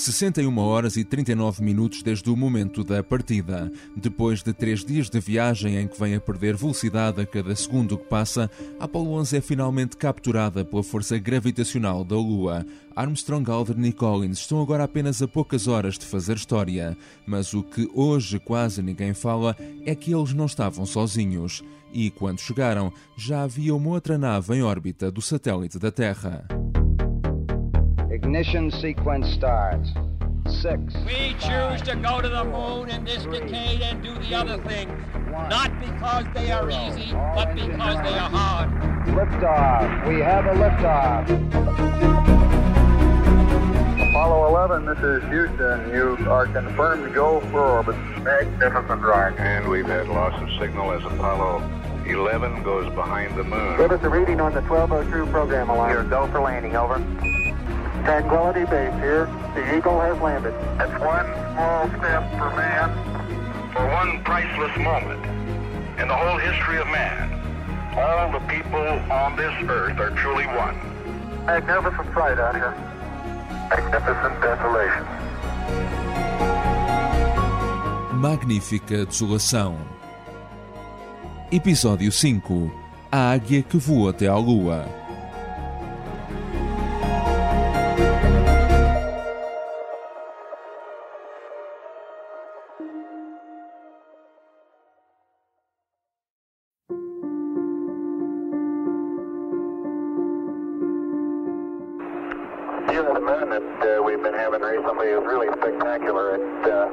61 horas e 39 minutos desde o momento da partida. Depois de três dias de viagem em que vem a perder velocidade a cada segundo que passa, a Apollo 11 é finalmente capturada pela força gravitacional da Lua. Armstrong, Aldrin e Collins estão agora apenas a poucas horas de fazer história, mas o que hoje quase ninguém fala é que eles não estavam sozinhos. E quando chegaram, já havia uma outra nave em órbita do satélite da Terra. Ignition sequence starts. Six. We choose to go to the moon in this decade and do the other things, not because they are easy, but because they are hard. Liftoff. We have a liftoff. Apollo 11, this is Houston. You are confirmed to go for orbit. Magnificent ride. And we've had loss of signal as Apollo 11 goes behind the moon. Give us a reading on the 1202 program alarm. Here, go for landing, over. Tranquility Base here. The Eagle has landed. That's one small step for man, for one priceless moment in the whole history of man. All the people on this earth are truly one. Magnificent sight out here. Magnificent desolation. Magnífica Desolação. Episódio 5 A Águia que voou até à Lua. That uh, we've been having recently is really spectacular. It uh,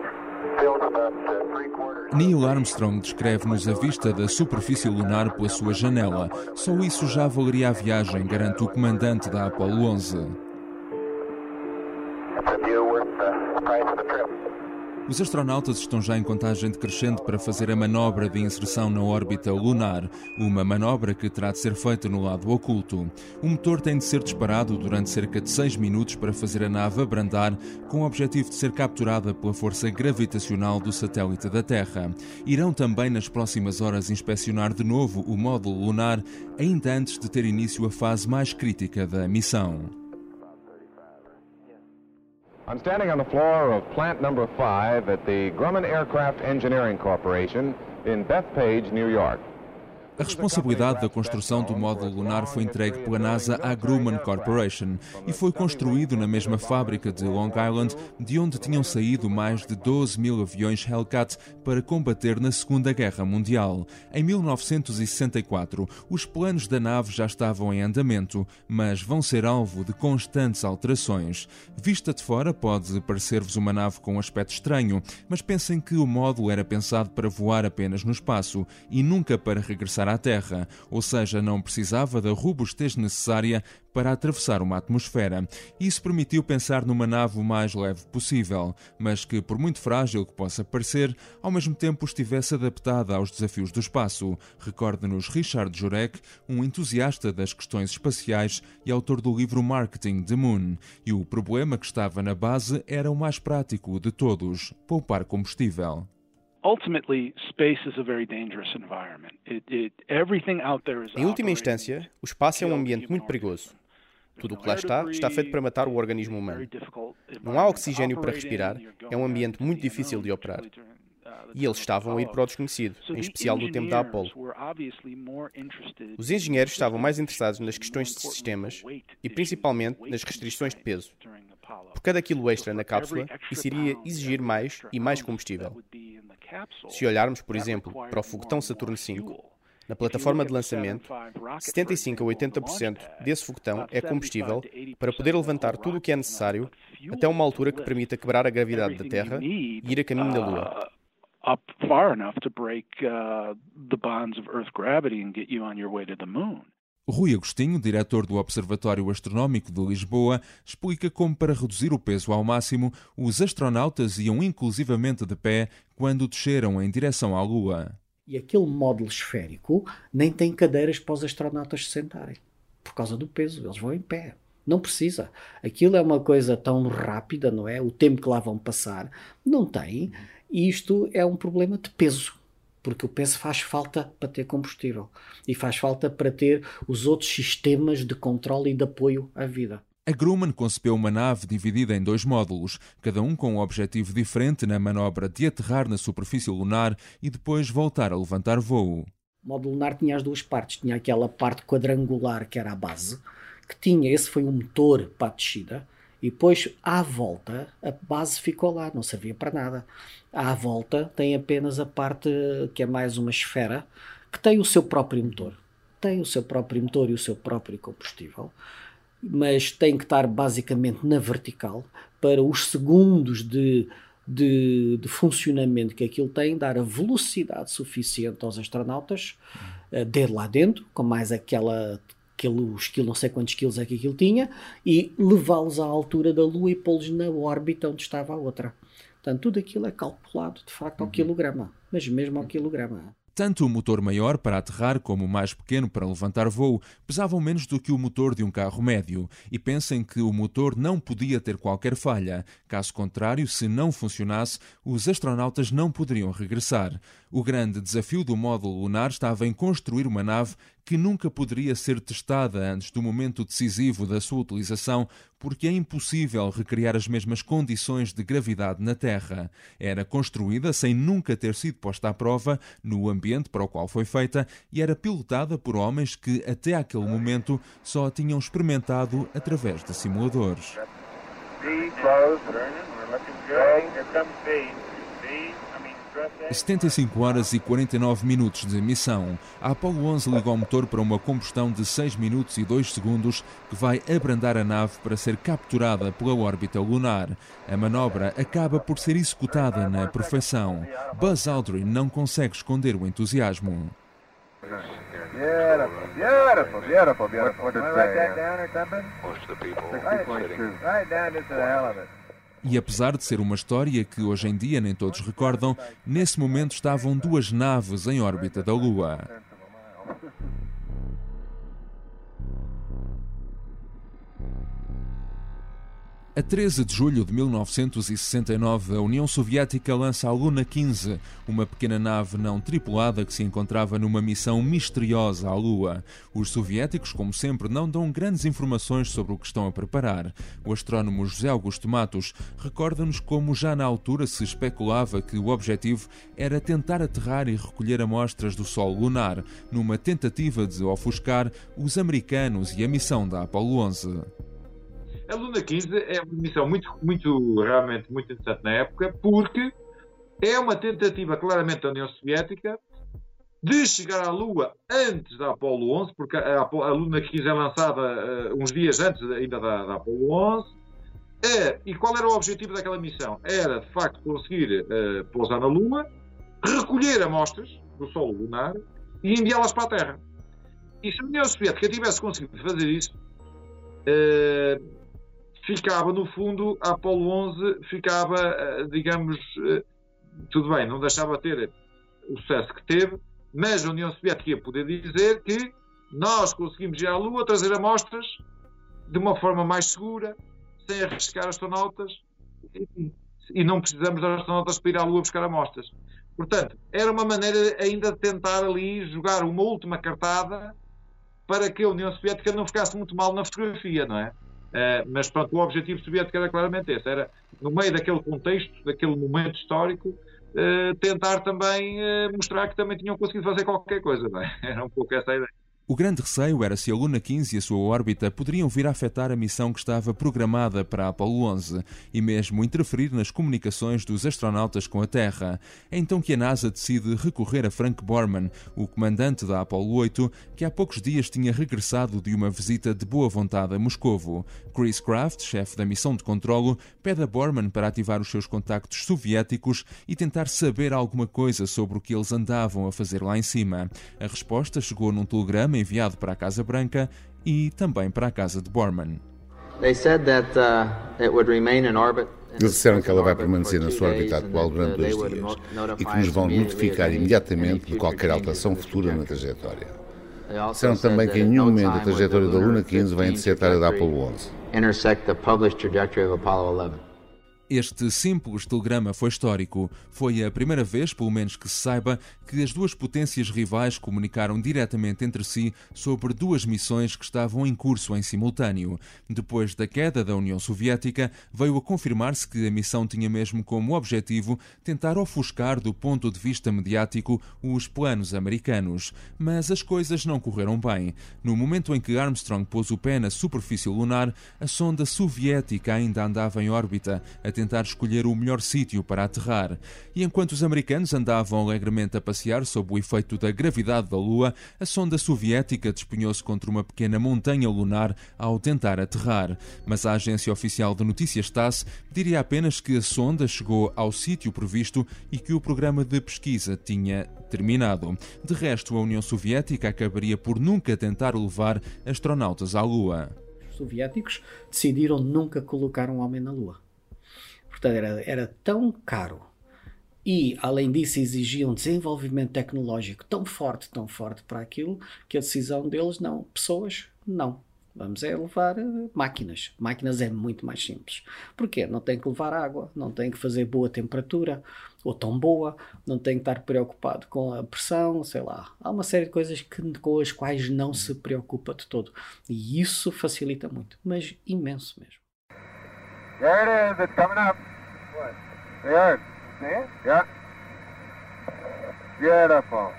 uh. Neil Armstrong descreve-nos a vista da superfície lunar pela sua janela. Só isso já valeria a viagem, garante o comandante da Apollo 11. Os astronautas estão já em contagem decrescente para fazer a manobra de inserção na órbita lunar, uma manobra que terá de ser feita no lado oculto. O motor tem de ser disparado durante cerca de 6 minutos para fazer a nave abrandar, com o objetivo de ser capturada pela força gravitacional do satélite da Terra. Irão também nas próximas horas inspecionar de novo o módulo lunar, ainda antes de ter início a fase mais crítica da missão. I'm standing on the floor of plant number five at the Grumman Aircraft Engineering Corporation in Bethpage, New York. A responsabilidade da construção do módulo lunar foi entregue pela NASA à Grumman Corporation e foi construído na mesma fábrica de Long Island, de onde tinham saído mais de 12 mil aviões Hellcat para combater na Segunda Guerra Mundial. Em 1964, os planos da nave já estavam em andamento, mas vão ser alvo de constantes alterações. Vista de fora, pode parecer-vos uma nave com um aspecto estranho, mas pensem que o módulo era pensado para voar apenas no espaço e nunca para regressar à Terra, ou seja, não precisava da robustez necessária para atravessar uma atmosfera. Isso permitiu pensar numa nave o mais leve possível, mas que, por muito frágil que possa parecer, ao mesmo tempo estivesse adaptada aos desafios do espaço. Recorda-nos Richard Jurek, um entusiasta das questões espaciais e autor do livro Marketing the Moon. E o problema que estava na base era o mais prático de todos: poupar combustível. Em última instância, o espaço é um ambiente muito perigoso. Tudo o que lá está está feito para matar o organismo humano. Não há oxigênio para respirar, é um ambiente muito difícil de operar. E eles estavam a ir para o desconhecido, em especial no tempo da Apollo. Os engenheiros estavam mais interessados nas questões de sistemas e principalmente nas restrições de peso. Por cada quilo extra na cápsula, isso iria exigir mais e mais combustível. Se olharmos, por exemplo, para o foguetão Saturno V, na plataforma de lançamento, 75 a 80% desse foguetão é combustível para poder levantar tudo o que é necessário até uma altura que permita quebrar a gravidade da Terra e ir a caminho da Lua. up far enough to break uh, the bonds of Earth gravity and get you on your way to the moon. Rui Agostinho, diretor do Observatório Astronómico de Lisboa, explica como, para reduzir o peso ao máximo, os astronautas iam inclusivamente de pé quando desceram em direção à Lua. E aquele módulo esférico nem tem cadeiras para os astronautas se sentarem, por causa do peso, eles vão em pé. Não precisa. Aquilo é uma coisa tão rápida, não é? O tempo que lá vão passar. Não tem. E isto é um problema de peso porque o peso faz falta para ter combustível e faz falta para ter os outros sistemas de controle e de apoio à vida. A Grumman concebeu uma nave dividida em dois módulos, cada um com um objetivo diferente na manobra de aterrar na superfície lunar e depois voltar a levantar voo. O módulo lunar tinha as duas partes. Tinha aquela parte quadrangular que era a base, que tinha, esse foi o motor para a descida, e depois à volta a base ficou lá, não servia para nada. À volta tem apenas a parte que é mais uma esfera, que tem o seu próprio motor. Tem o seu próprio motor e o seu próprio combustível mas tem que estar basicamente na vertical para os segundos de, de, de funcionamento que aquilo tem, dar a velocidade suficiente aos astronautas uh, de lá dentro, com mais aquela aqueles quilos, não sei quantos quilos é que aquilo tinha, e levá-los à altura da Lua e pô-los na órbita onde estava a outra. Portanto, tudo aquilo é calculado, de facto, ao uhum. quilograma, mas mesmo ao quilograma. Tanto o motor maior para aterrar como o mais pequeno para levantar voo pesavam menos do que o motor de um carro médio. E pensem que o motor não podia ter qualquer falha. Caso contrário, se não funcionasse, os astronautas não poderiam regressar. O grande desafio do módulo lunar estava em construir uma nave que nunca poderia ser testada antes do momento decisivo da sua utilização, porque é impossível recriar as mesmas condições de gravidade na Terra. Era construída sem nunca ter sido posta à prova no ambiente para o qual foi feita e era pilotada por homens que até aquele momento só a tinham experimentado através de simuladores. 75 horas e 49 minutos de missão. A Apollo 11 ligou o motor para uma combustão de 6 minutos e 2 segundos que vai abrandar a nave para ser capturada pela órbita lunar. A manobra acaba por ser executada na perfeição. Buzz Aldrin não consegue esconder o entusiasmo. Beautiful, beautiful, beautiful, beautiful. Write that down or something? Most of the people. Right down just the hell of it. E apesar de ser uma história que hoje em dia nem todos recordam, nesse momento estavam duas naves em órbita da Lua. A 13 de julho de 1969, a União Soviética lança a Luna 15, uma pequena nave não tripulada que se encontrava numa missão misteriosa à Lua. Os soviéticos, como sempre, não dão grandes informações sobre o que estão a preparar. O astrónomo José Augusto Matos recorda-nos como já na altura se especulava que o objetivo era tentar aterrar e recolher amostras do Sol lunar, numa tentativa de ofuscar os americanos e a missão da Apollo 11. A Luna 15 é uma missão muito, muito, realmente muito interessante na época, porque é uma tentativa claramente da União Soviética de chegar à Lua antes da Apollo 11, porque a, a Luna 15 é lançada uh, uns dias antes ainda da, da Apollo 11. Uh, e qual era o objetivo daquela missão? Era, de facto, conseguir uh, pousar na Lua, recolher amostras do solo lunar e enviá-las para a Terra. E se a União Soviética tivesse conseguido fazer isso, uh, ficava, no fundo, a Apolo 11 ficava, eh, digamos, eh, tudo bem, não deixava ter o sucesso que teve, mas a União Soviética ia poder dizer que nós conseguimos ir à Lua, trazer amostras de uma forma mais segura, sem arriscar astronautas, e, e não precisamos de astronautas para ir à Lua buscar amostras. Portanto, era uma maneira ainda de tentar ali jogar uma última cartada para que a União Soviética não ficasse muito mal na fotografia, não é? Uh, mas pronto, o objetivo soviético era claramente esse, era no meio daquele contexto, daquele momento histórico, uh, tentar também uh, mostrar que também tinham conseguido fazer qualquer coisa, é? Era um pouco essa a ideia. O grande receio era se a Luna 15 e a sua órbita poderiam vir a afetar a missão que estava programada para a Apollo 11 e mesmo interferir nas comunicações dos astronautas com a Terra. É então que a NASA decide recorrer a Frank Borman, o comandante da Apollo 8, que há poucos dias tinha regressado de uma visita de boa vontade a Moscovo. Chris Kraft, chefe da missão de controlo, pede a Borman para ativar os seus contactos soviéticos e tentar saber alguma coisa sobre o que eles andavam a fazer lá em cima. A resposta chegou num telegrama enviado para a Casa Branca e também para a casa de Borman. Uh, Eles disseram que ela vai permanecer na sua órbita atual durante dois dias e que nos vão notificar imediatamente de qualquer alteração futura na trajetória. Disseram também que em nenhum momento a trajetória da Luna 15 vai interceptar a da Apollo 11. Este simples telegrama foi histórico. Foi a primeira vez, pelo menos que se saiba, que as duas potências rivais comunicaram diretamente entre si sobre duas missões que estavam em curso em simultâneo. Depois da queda da União Soviética, veio a confirmar-se que a missão tinha mesmo como objetivo tentar ofuscar do ponto de vista mediático os planos americanos. Mas as coisas não correram bem. No momento em que Armstrong pôs o pé na superfície lunar, a sonda soviética ainda andava em órbita, tentar escolher o melhor sítio para aterrar. E enquanto os americanos andavam alegremente a passear sob o efeito da gravidade da Lua, a sonda soviética despenhou-se contra uma pequena montanha lunar ao tentar aterrar. Mas a agência oficial de notícias TASS diria apenas que a sonda chegou ao sítio previsto e que o programa de pesquisa tinha terminado. De resto, a União Soviética acabaria por nunca tentar levar astronautas à Lua. Os soviéticos decidiram nunca colocar um homem na Lua. Portanto, era, era tão caro e, além disso, exigia um desenvolvimento tecnológico tão forte, tão forte para aquilo, que a decisão deles, não, pessoas, não. Vamos é levar uh, máquinas. Máquinas é muito mais simples. Porquê? Não tem que levar água, não tem que fazer boa temperatura, ou tão boa, não tem que estar preocupado com a pressão, sei lá. Há uma série de coisas que, com as quais não se preocupa de todo. E isso facilita muito, mas imenso mesmo. There it is. It's coming up. What? Yeah. Beautiful.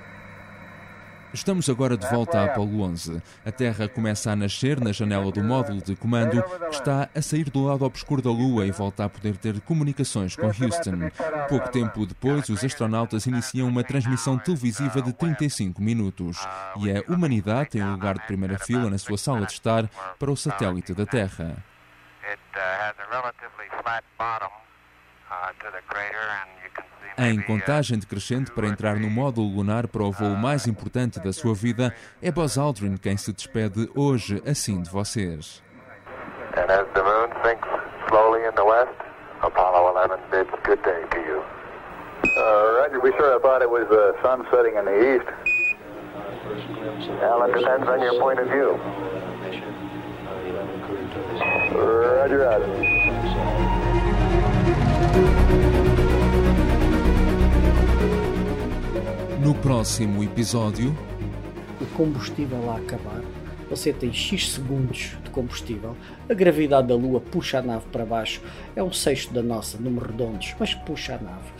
Estamos agora de volta a Apollo 11. A Terra começa a nascer na janela do módulo de comando, que está a sair do lado obscuro da Lua e volta a poder ter comunicações com Houston. Pouco tempo depois, os astronautas iniciam uma transmissão televisiva de 35 minutos e a humanidade tem um lugar de primeira fila na sua sala de estar para o satélite da Terra. Em contagem decrescente para entrar no módulo lunar para o voo mais importante da sua vida, é Buzz Aldrin quem se despede hoje assim de vocês. And as the moon sinks slowly in the west, Apollo 11 bids good day to you. Uh, Roger, we sure thought it was the sun setting in the east. Well, it depends on your point of view. Roger, Roger. No próximo episódio. O combustível a acabar. Você tem X segundos de combustível. A gravidade da Lua puxa a nave para baixo. É um sexto da nossa, números redondos, mas puxa a nave.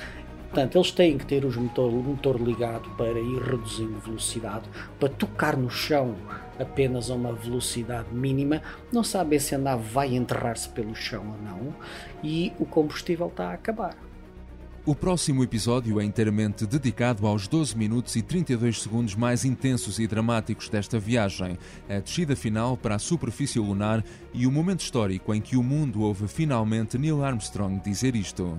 Portanto, eles têm que ter os motor, o motor ligado para ir reduzindo velocidade, para tocar no chão apenas a uma velocidade mínima. Não sabem se a nave vai enterrar-se pelo chão ou não. E o combustível está a acabar. O próximo episódio é inteiramente dedicado aos 12 minutos e 32 segundos mais intensos e dramáticos desta viagem, a descida final para a superfície lunar e o momento histórico em que o mundo ouve finalmente Neil Armstrong dizer isto.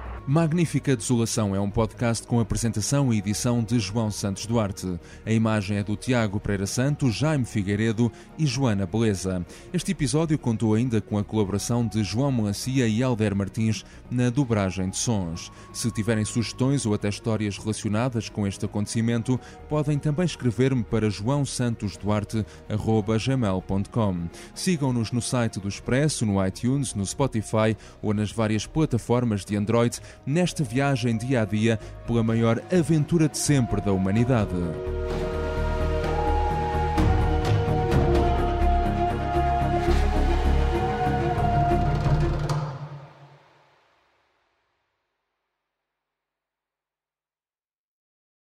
Magnífica Desolação é um podcast com apresentação e edição de João Santos Duarte. A imagem é do Tiago Pereira Santos, Jaime Figueiredo e Joana Beleza. Este episódio contou ainda com a colaboração de João Melancia e Alder Martins na dobragem de sons. Se tiverem sugestões ou até histórias relacionadas com este acontecimento, podem também escrever-me para joaosantosduarte.gmail.com. Sigam-nos no site do Expresso, no iTunes, no Spotify ou nas várias plataformas de Android nesta viagem dia a dia pela maior aventura de sempre da humanidade.